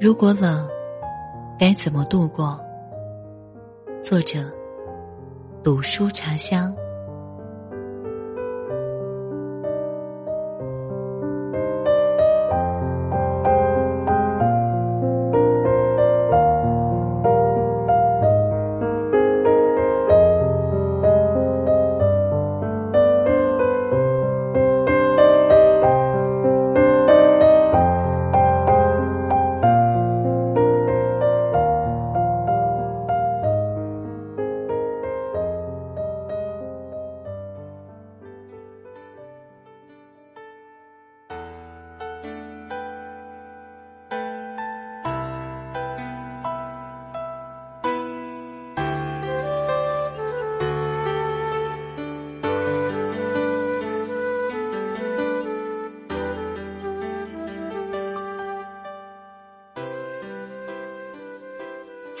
如果冷，该怎么度过？作者：读书茶香。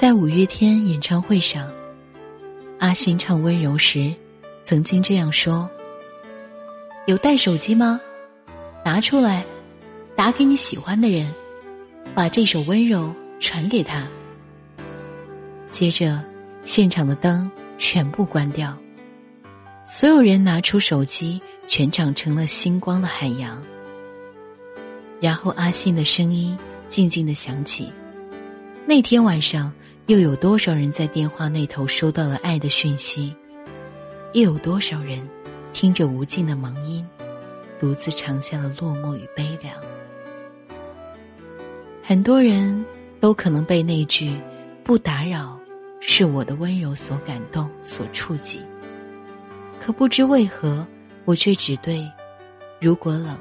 在五月天演唱会上，阿信唱《温柔》时，曾经这样说：“有带手机吗？拿出来，打给你喜欢的人，把这首《温柔》传给他。”接着，现场的灯全部关掉，所有人拿出手机，全场成了星光的海洋。然后，阿信的声音静静的响起。那天晚上。又有多少人在电话那头收到了爱的讯息？又有多少人听着无尽的忙音，独自尝下了落寞与悲凉？很多人都可能被那句“不打扰，是我的温柔”所感动、所触及。可不知为何，我却只对“如果冷，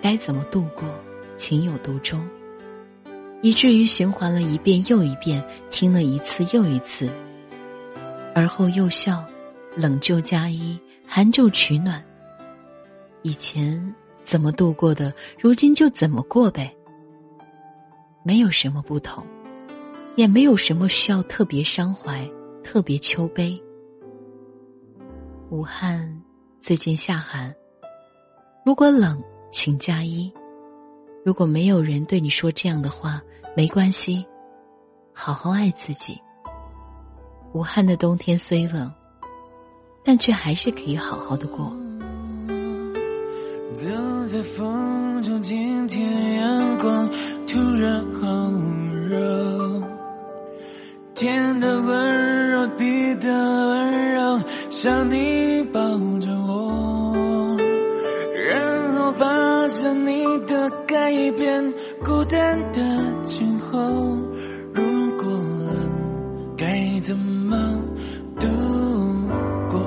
该怎么度过”情有独钟。以至于循环了一遍又一遍，听了一次又一次，而后又笑，冷就加衣，寒就取暖。以前怎么度过的，如今就怎么过呗。没有什么不同，也没有什么需要特别伤怀、特别秋悲。武汉最近下寒，如果冷，请加衣。如果没有人对你说这样的话，没关系，好好爱自己。武汉的冬天虽冷，但却还是可以好好的过。走在风中，今天阳光突然好热，天的温柔，地的温柔，像你抱着的。改变孤单的今后，如果冷，该怎么度过？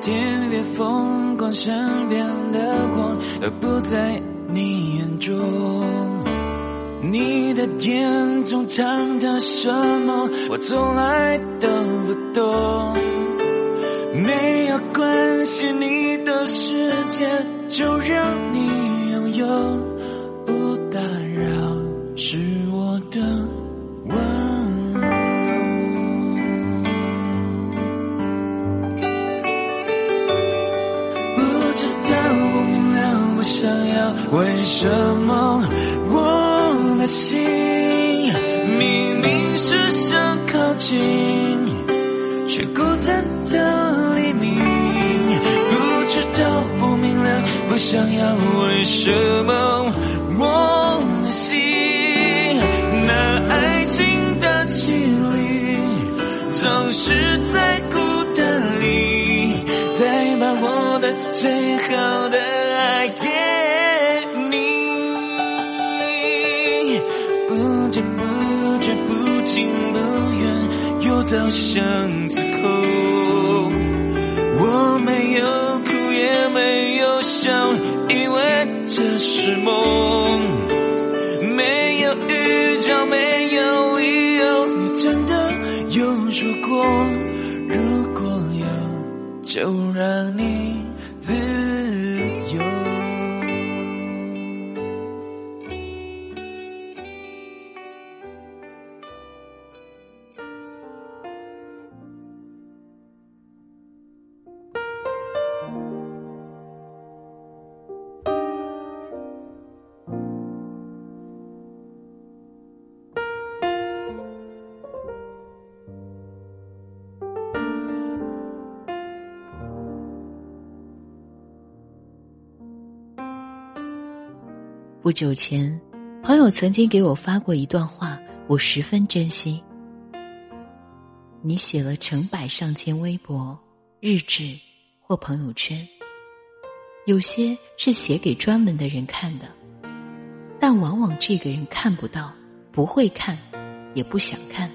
天边风光，身边的光，都不在你眼中。你的眼中藏着什么？我从来都不懂。没有关系，你的世界就让你拥有，不打扰是我的温柔。不知道，不明了，不想要，为什么我的心明明是想靠近，却孤单的。想要，为什么我的心那爱情的绮丽，总是在孤单里，再把我的最好的爱给你，不知不觉，不情不愿，又到巷子有。笑，因为这是梦，没有预兆，没有理由。你真的有说过，如果有，就让你不久前，朋友曾经给我发过一段话，我十分珍惜。你写了成百上千微博、日志或朋友圈，有些是写给专门的人看的，但往往这个人看不到、不会看，也不想看。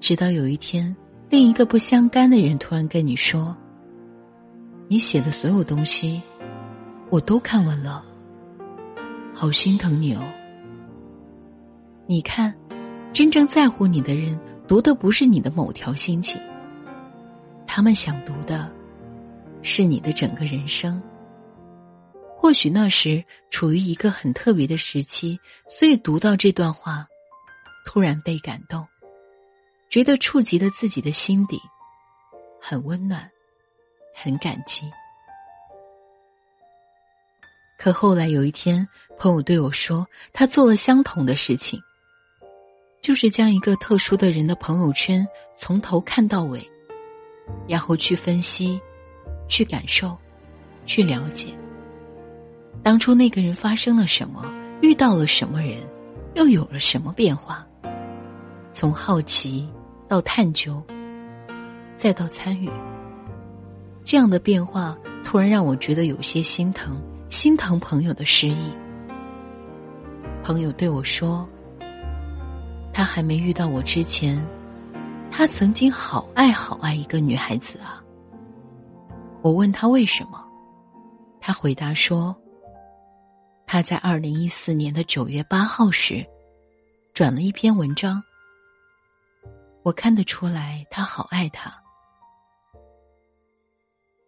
直到有一天，另一个不相干的人突然跟你说：“你写的所有东西，我都看完了。”好心疼你哦！你看，真正在乎你的人，读的不是你的某条心情，他们想读的，是你的整个人生。或许那时处于一个很特别的时期，所以读到这段话，突然被感动，觉得触及了自己的心底，很温暖，很感激。可后来有一天，朋友对我说，他做了相同的事情，就是将一个特殊的人的朋友圈从头看到尾，然后去分析、去感受、去了解，当初那个人发生了什么，遇到了什么人，又有了什么变化。从好奇到探究，再到参与，这样的变化突然让我觉得有些心疼。心疼朋友的失意。朋友对我说：“他还没遇到我之前，他曾经好爱好爱一个女孩子啊。”我问他为什么，他回答说：“他在二零一四年的九月八号时，转了一篇文章，我看得出来他好爱他。”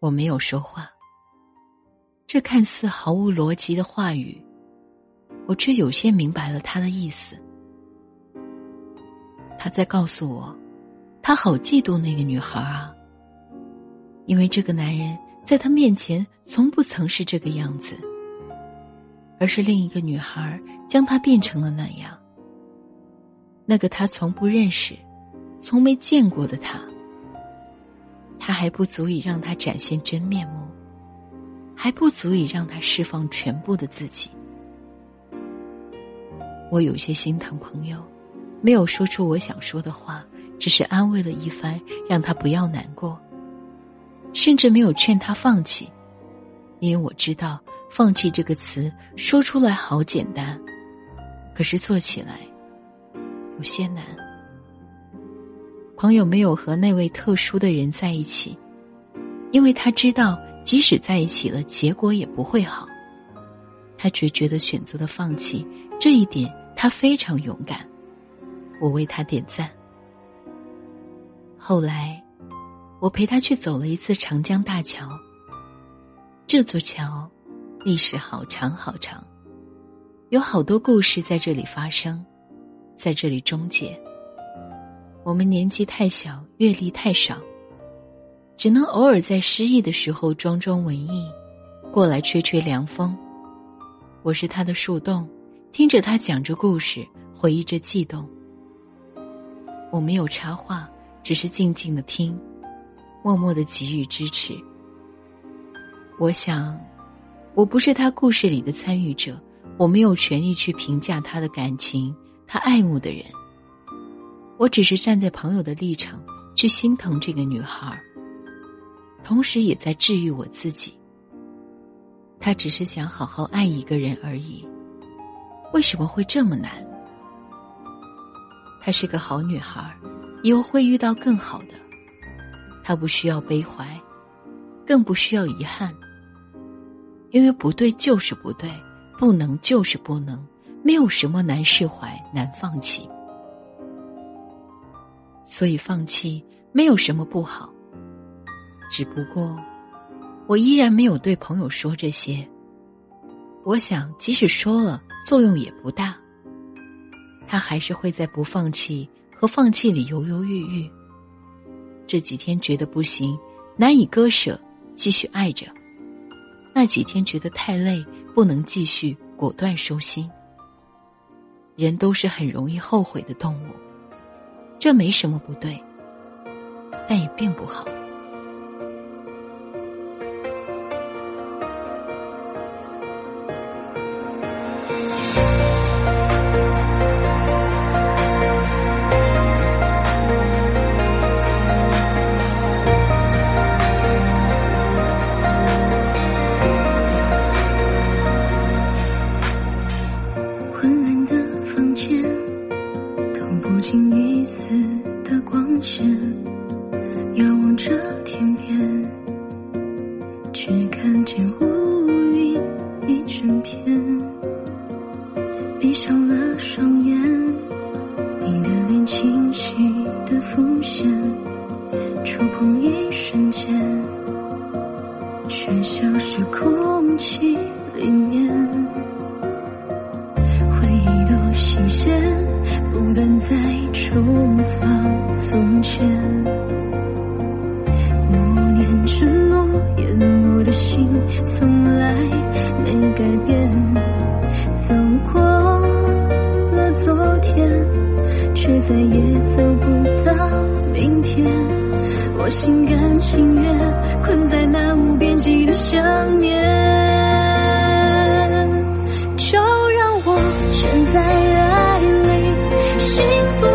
我没有说话。这看似毫无逻辑的话语，我却有些明白了他的意思。他在告诉我，他好嫉妒那个女孩啊，因为这个男人在他面前从不曾是这个样子，而是另一个女孩将他变成了那样。那个他从不认识、从没见过的他，他还不足以让他展现真面目。还不足以让他释放全部的自己。我有些心疼朋友，没有说出我想说的话，只是安慰了一番，让他不要难过，甚至没有劝他放弃，因为我知道“放弃”这个词说出来好简单，可是做起来有些难。朋友没有和那位特殊的人在一起，因为他知道。即使在一起了，结果也不会好。他决绝的选择了放弃，这一点他非常勇敢，我为他点赞。后来，我陪他去走了一次长江大桥。这座桥历史好长好长，有好多故事在这里发生，在这里终结。我们年纪太小，阅历太少。只能偶尔在失意的时候装装文艺，过来吹吹凉风。我是他的树洞，听着他讲着故事，回忆着悸动。我没有插话，只是静静的听，默默的给予支持。我想，我不是他故事里的参与者，我没有权利去评价他的感情，他爱慕的人。我只是站在朋友的立场去心疼这个女孩儿。同时也在治愈我自己。他只是想好好爱一个人而已，为什么会这么难？她是个好女孩，以后会遇到更好的。她不需要悲怀，更不需要遗憾，因为不对就是不对，不能就是不能，没有什么难释怀、难放弃。所以放弃没有什么不好。只不过，我依然没有对朋友说这些。我想，即使说了，作用也不大。他还是会在不放弃和放弃里犹犹豫豫。这几天觉得不行，难以割舍，继续爱着；那几天觉得太累，不能继续，果断收心。人都是很容易后悔的动物，这没什么不对，但也并不好。触碰一瞬间，却消失空气里面。回忆多新鲜，不断在重复从前。默念承诺，淹没的心从来没改变。走过了昨天，却再也走不到明天。我心甘情愿困在漫无边际的想念，就让我沉在爱里，幸福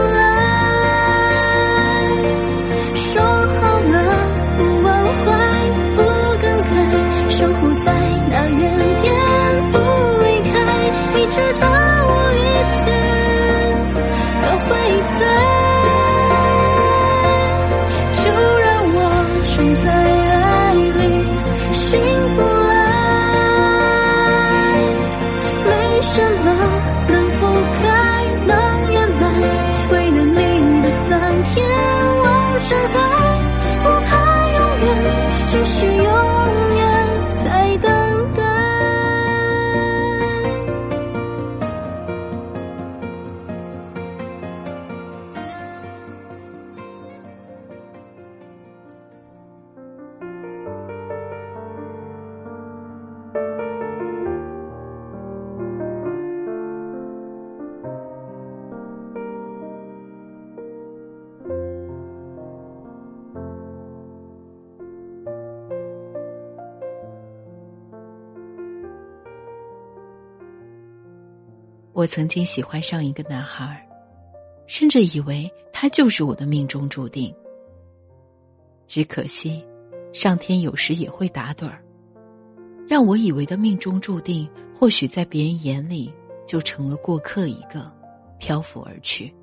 我曾经喜欢上一个男孩，甚至以为他就是我的命中注定。只可惜，上天有时也会打盹儿，让我以为的命中注定，或许在别人眼里就成了过客一个，漂浮而去。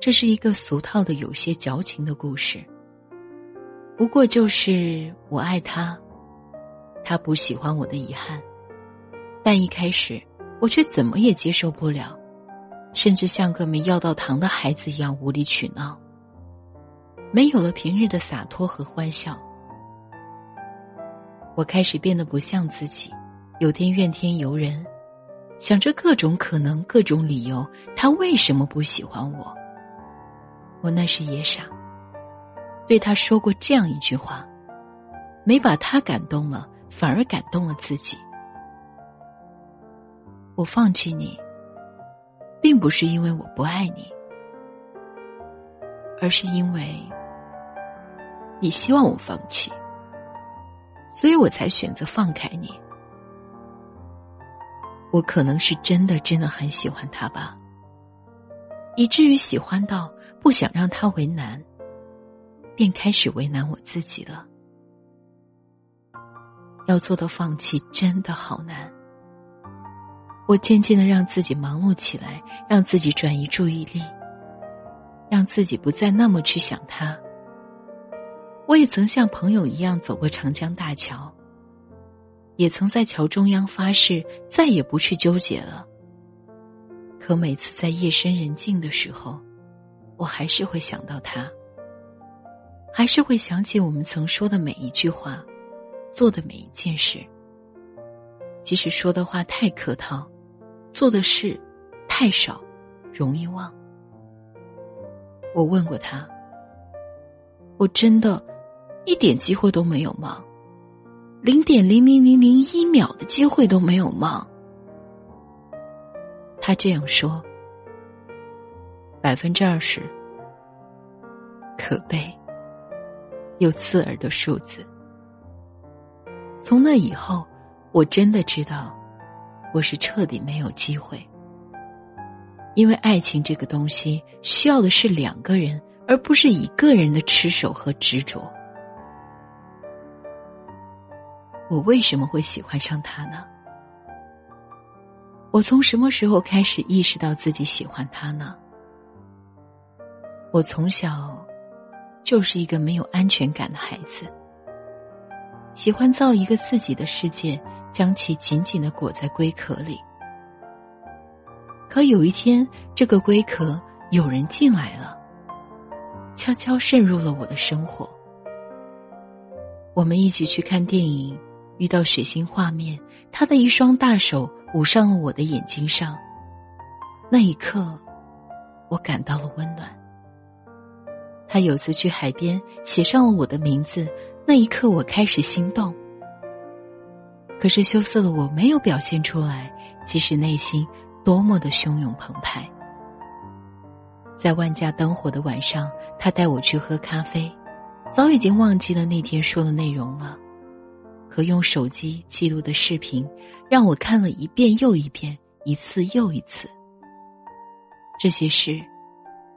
这是一个俗套的、有些矫情的故事。不过就是我爱他，他不喜欢我的遗憾，但一开始。我却怎么也接受不了，甚至像个没要到糖的孩子一样无理取闹。没有了平日的洒脱和欢笑，我开始变得不像自己，有天怨天尤人，想着各种可能、各种理由，他为什么不喜欢我？我那时也傻，对他说过这样一句话：没把他感动了，反而感动了自己。我放弃你，并不是因为我不爱你，而是因为你希望我放弃，所以我才选择放开你。我可能是真的真的很喜欢他吧，以至于喜欢到不想让他为难，便开始为难我自己了。要做到放弃，真的好难。我渐渐的让自己忙碌起来，让自己转移注意力，让自己不再那么去想他。我也曾像朋友一样走过长江大桥，也曾在桥中央发誓再也不去纠结了。可每次在夜深人静的时候，我还是会想到他，还是会想起我们曾说的每一句话，做的每一件事。即使说的话太客套，做的事太少，容易忘。我问过他，我真的，一点机会都没有吗？零点零零零零一秒的机会都没有吗？他这样说。百分之二十，可悲又刺耳的数字。从那以后，我真的知道，我是彻底没有机会。因为爱情这个东西，需要的是两个人，而不是一个人的持守和执着。我为什么会喜欢上他呢？我从什么时候开始意识到自己喜欢他呢？我从小就是一个没有安全感的孩子，喜欢造一个自己的世界，将其紧紧的裹在龟壳里。可有一天，这个龟壳有人进来了，悄悄渗入了我的生活。我们一起去看电影，遇到血腥画面，他的一双大手捂上了我的眼睛上。那一刻，我感到了温暖。他有次去海边，写上了我的名字。那一刻，我开始心动。可是羞涩的我没有表现出来，即使内心多么的汹涌澎湃。在万家灯火的晚上，他带我去喝咖啡，早已经忘记了那天说的内容了。可用手机记录的视频，让我看了一遍又一遍，一次又一次。这些事。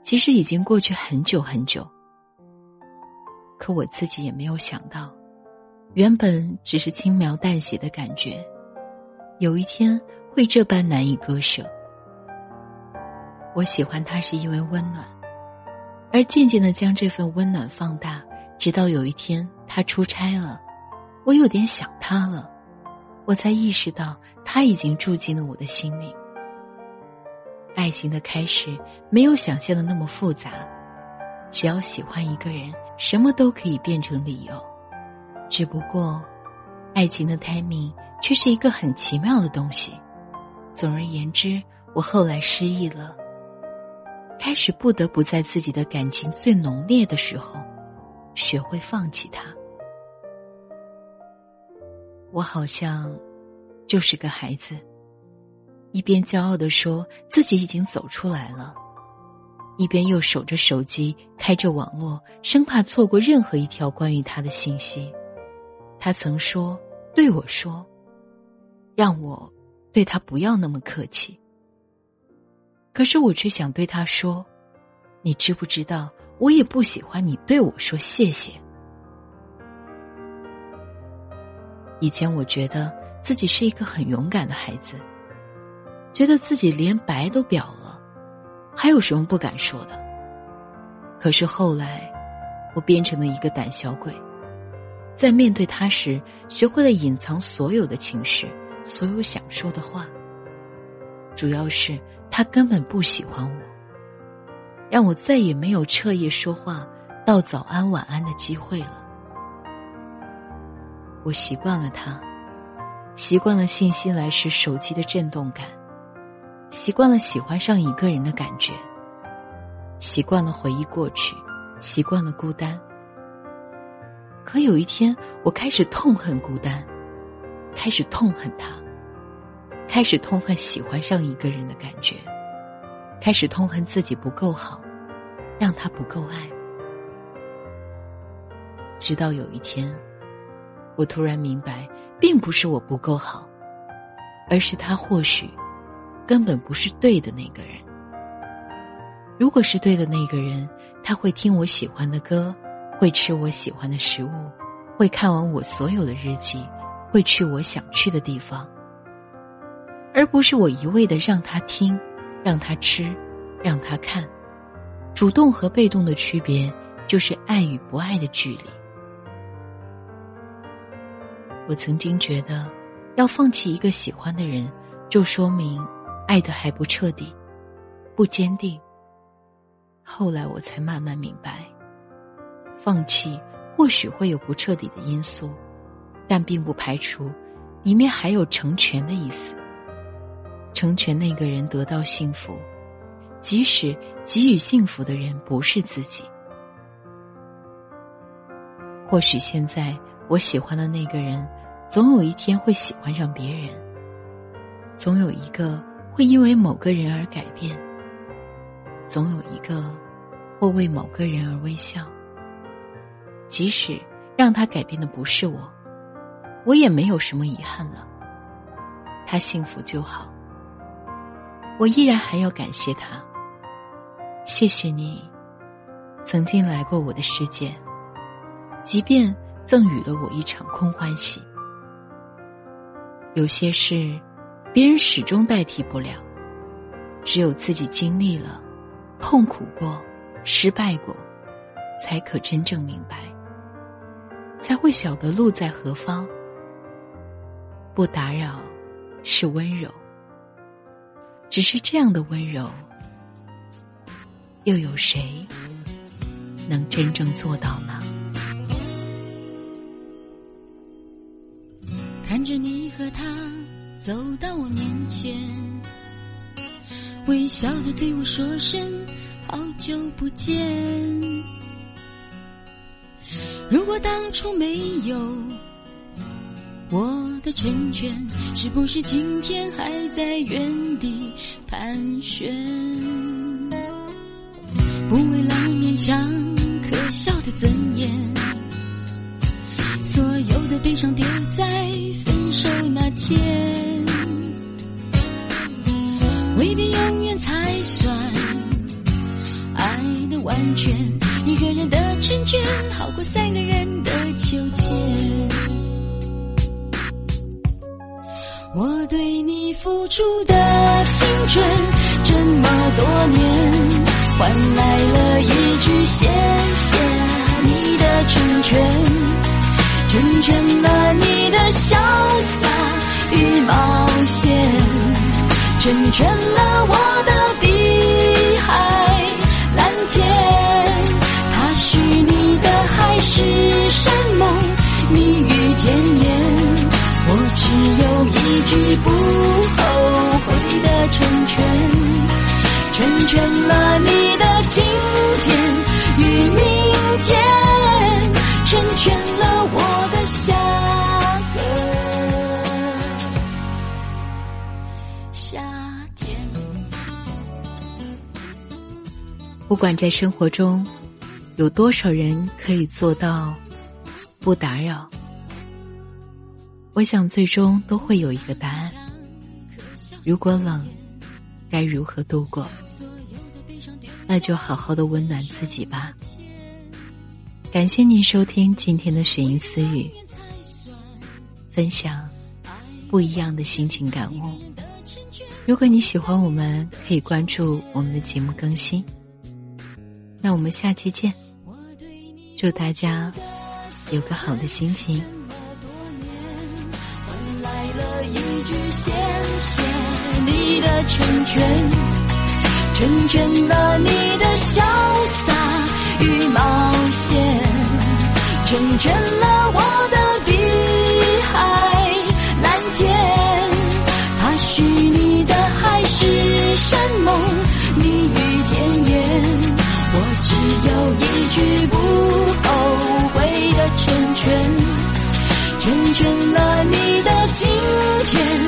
其实已经过去很久很久，可我自己也没有想到，原本只是轻描淡写的感觉，有一天会这般难以割舍。我喜欢他是因为温暖，而渐渐的将这份温暖放大，直到有一天他出差了，我有点想他了，我才意识到他已经住进了我的心里。爱情的开始没有想象的那么复杂，只要喜欢一个人，什么都可以变成理由。只不过，爱情的 timing 却是一个很奇妙的东西。总而言之，我后来失忆了，开始不得不在自己的感情最浓烈的时候，学会放弃他。我好像就是个孩子。一边骄傲的说自己已经走出来了，一边又守着手机，开着网络，生怕错过任何一条关于他的信息。他曾说对我说，让我对他不要那么客气。可是我却想对他说，你知不知道，我也不喜欢你对我说谢谢。以前我觉得自己是一个很勇敢的孩子。觉得自己连白都表了，还有什么不敢说的？可是后来，我变成了一个胆小鬼，在面对他时，学会了隐藏所有的情绪，所有想说的话。主要是他根本不喜欢我，让我再也没有彻夜说话、道早安晚安的机会了。我习惯了他，习惯了信息来时手机的震动感。习惯了喜欢上一个人的感觉，习惯了回忆过去，习惯了孤单。可有一天，我开始痛恨孤单，开始痛恨他，开始痛恨喜欢上一个人的感觉，开始痛恨自己不够好，让他不够爱。直到有一天，我突然明白，并不是我不够好，而是他或许。根本不是对的那个人。如果是对的那个人，他会听我喜欢的歌，会吃我喜欢的食物，会看完我所有的日记，会去我想去的地方，而不是我一味的让他听，让他吃，让他看。主动和被动的区别，就是爱与不爱的距离。我曾经觉得，要放弃一个喜欢的人，就说明。爱的还不彻底，不坚定。后来我才慢慢明白，放弃或许会有不彻底的因素，但并不排除里面还有成全的意思。成全那个人得到幸福，即使给予幸福的人不是自己。或许现在我喜欢的那个人，总有一天会喜欢上别人。总有一个会因为某个人而改变。总有一个会为某个人而微笑。即使让他改变的不是我，我也没有什么遗憾了。他幸福就好。我依然还要感谢他。谢谢你，曾经来过我的世界。即便赠予了我一场空欢喜，有些事，别人始终代替不了，只有自己经历了，痛苦过，失败过，才可真正明白，才会晓得路在何方。不打扰，是温柔。只是这样的温柔，又有谁能真正做到呢？看着你和他走到我面前，微笑的对我说声好久不见。如果当初没有我的成全，是不是今天还在原地盘旋？不为了勉强可笑的尊严不管在生活中有多少人可以做到不打扰，我想最终都会有一个答案。如果冷，该如何度过？那就好好的温暖自己吧。感谢您收听今天的雪莹私语，分享不一样的心情感悟。如果你喜欢我们，可以关注我们的节目更新。那我们下期见，祝大家有个好的心情。换来了一句谢谢你的成全，成全了你的潇洒与冒险。成全了我的只有一句不后悔的成全，成全了你的今天。